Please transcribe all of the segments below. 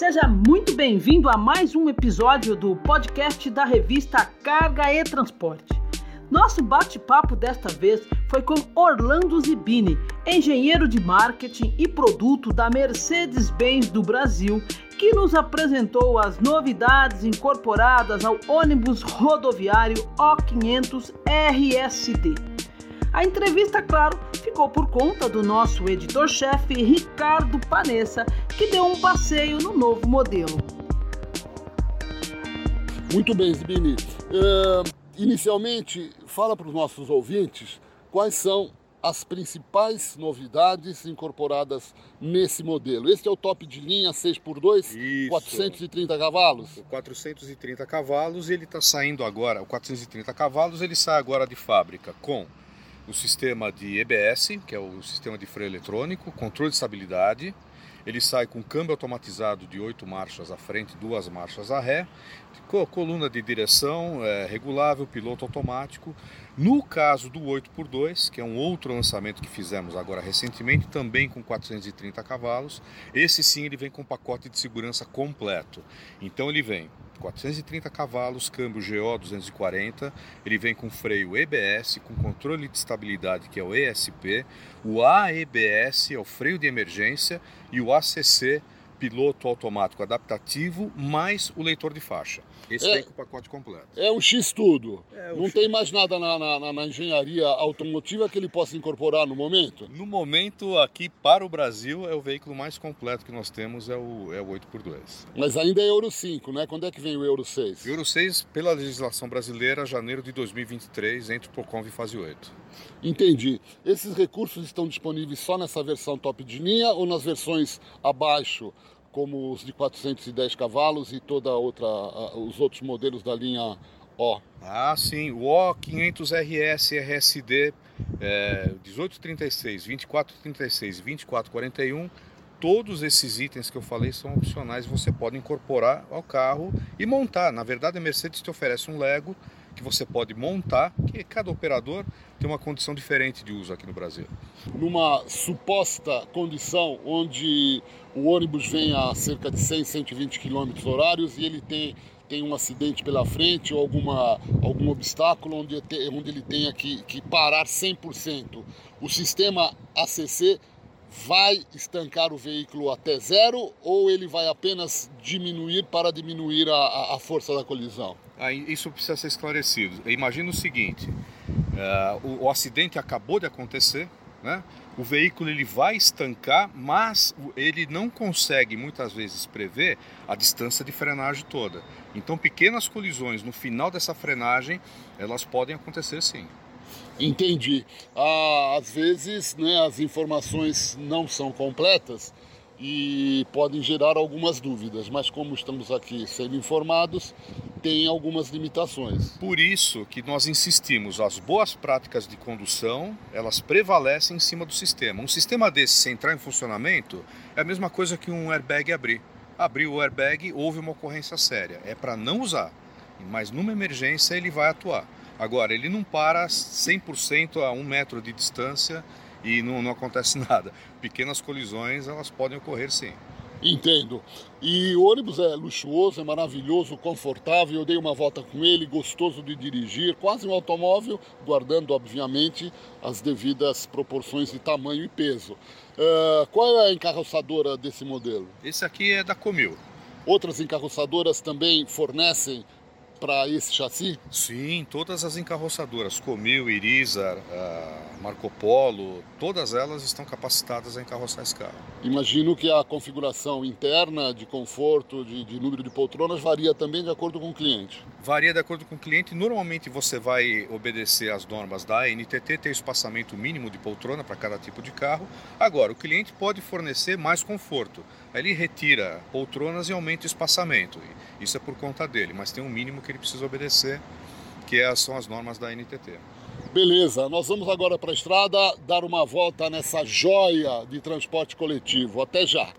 Seja muito bem-vindo a mais um episódio do podcast da revista Carga e Transporte. Nosso bate-papo desta vez foi com Orlando Zibini, engenheiro de marketing e produto da Mercedes-Benz do Brasil, que nos apresentou as novidades incorporadas ao ônibus rodoviário O500 RSD. A entrevista, claro, ficou por conta do nosso editor-chefe Ricardo Panessa, que deu um passeio no novo modelo. Muito bem, Zibini. Uh, inicialmente, fala para os nossos ouvintes quais são as principais novidades incorporadas nesse modelo. Este é o top de linha 6x2, Isso. 430 cavalos. O 430 cavalos, ele está saindo agora, o 430 cavalos, ele sai agora de fábrica com o sistema de EBS, que é o sistema de freio eletrônico, controle de estabilidade. Ele sai com câmbio automatizado de oito marchas à frente, duas marchas à ré, coluna de direção é, regulável, piloto automático. No caso do 8x2, que é um outro lançamento que fizemos agora recentemente, também com 430 cavalos, esse sim ele vem com pacote de segurança completo. Então ele vem 430 cavalos, câmbio GO 240, ele vem com freio EBS, com controle de estabilidade que é o ESP, o AEBS é o freio de emergência e o ACC piloto automático adaptativo mais o leitor de faixa. Esse é, vem com o pacote completo. É um X tudo. É, Não X... tem mais nada na, na, na, engenharia automotiva que ele possa incorporar no momento? No momento, aqui para o Brasil, é o veículo mais completo que nós temos, é o, é o 8x2. Mas ainda é Euro 5, né? Quando é que vem o Euro 6? Euro 6, pela legislação brasileira, janeiro de 2023, entre o Procon e fase 8. Entendi. Esses recursos estão disponíveis só nessa versão top de linha ou nas versões abaixo como os de 410 cavalos e toda outra os outros modelos da linha O. Ah, sim, o O500RS RSD é, 1836, 2436 e 2441, todos esses itens que eu falei são opcionais, você pode incorporar ao carro e montar. Na verdade, a Mercedes te oferece um Lego que você pode montar, que cada operador tem uma condição diferente de uso aqui no Brasil. Numa suposta condição onde o ônibus vem a cerca de 100, 120 km horários e ele tem, tem um acidente pela frente ou alguma, algum obstáculo onde, onde ele tenha que, que parar 100%, o sistema ACC vai estancar o veículo até zero ou ele vai apenas diminuir para diminuir a, a força da colisão? Ah, isso precisa ser esclarecido. Imagina o seguinte: uh, o, o, acidente acabou de acontecer, né? o veículo ele vai estancar, mas ele não consegue muitas vezes prever a distância de frenagem toda. Então, pequenas colisões no final dessa frenagem elas podem acontecer sim. Entendi. Ah, às vezes né, as informações não são completas e podem gerar algumas dúvidas, mas como estamos aqui sendo informados, tem algumas limitações. Por isso que nós insistimos, as boas práticas de condução, elas prevalecem em cima do sistema. Um sistema desse sem entrar em funcionamento é a mesma coisa que um airbag abrir. Abriu o airbag, houve uma ocorrência séria. É para não usar, mas numa emergência ele vai atuar. Agora, ele não para 100% a um metro de distância e não, não acontece nada. Pequenas colisões, elas podem ocorrer sim. Entendo. E o ônibus é luxuoso, é maravilhoso, confortável. Eu dei uma volta com ele, gostoso de dirigir, quase um automóvel, guardando, obviamente, as devidas proporções de tamanho e peso. Uh, qual é a encarroçadora desse modelo? Esse aqui é da Comil. Outras encarroçadoras também fornecem para esse chassi? Sim, todas as encarroçadoras, Comil, Iriza, uh, Marco Polo, todas elas estão capacitadas a encarroçar esse carro. Imagino que a configuração interna de conforto, de, de, número de poltronas, varia também de acordo com o cliente. Varia de acordo com o cliente. Normalmente você vai obedecer às normas da NTT, ter espaçamento mínimo de poltrona para cada tipo de carro. Agora, o cliente pode fornecer mais conforto. Ele retira poltronas e aumenta o espaçamento. Isso é por conta dele, mas tem um mínimo que ele precisa obedecer, que é, são as normas da NTT. Beleza, nós vamos agora para a estrada dar uma volta nessa joia de transporte coletivo. Até já!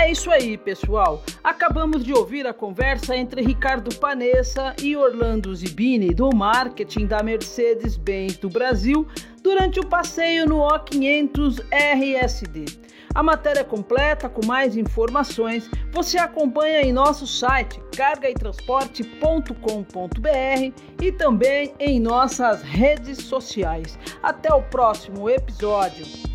É isso aí, pessoal. Acabamos de ouvir a conversa entre Ricardo Panessa e Orlando Zibini, do marketing da Mercedes-Benz do Brasil, durante o passeio no O500 RSD. A matéria completa com mais informações você acompanha em nosso site cargaetransporte.com.br e também em nossas redes sociais. Até o próximo episódio.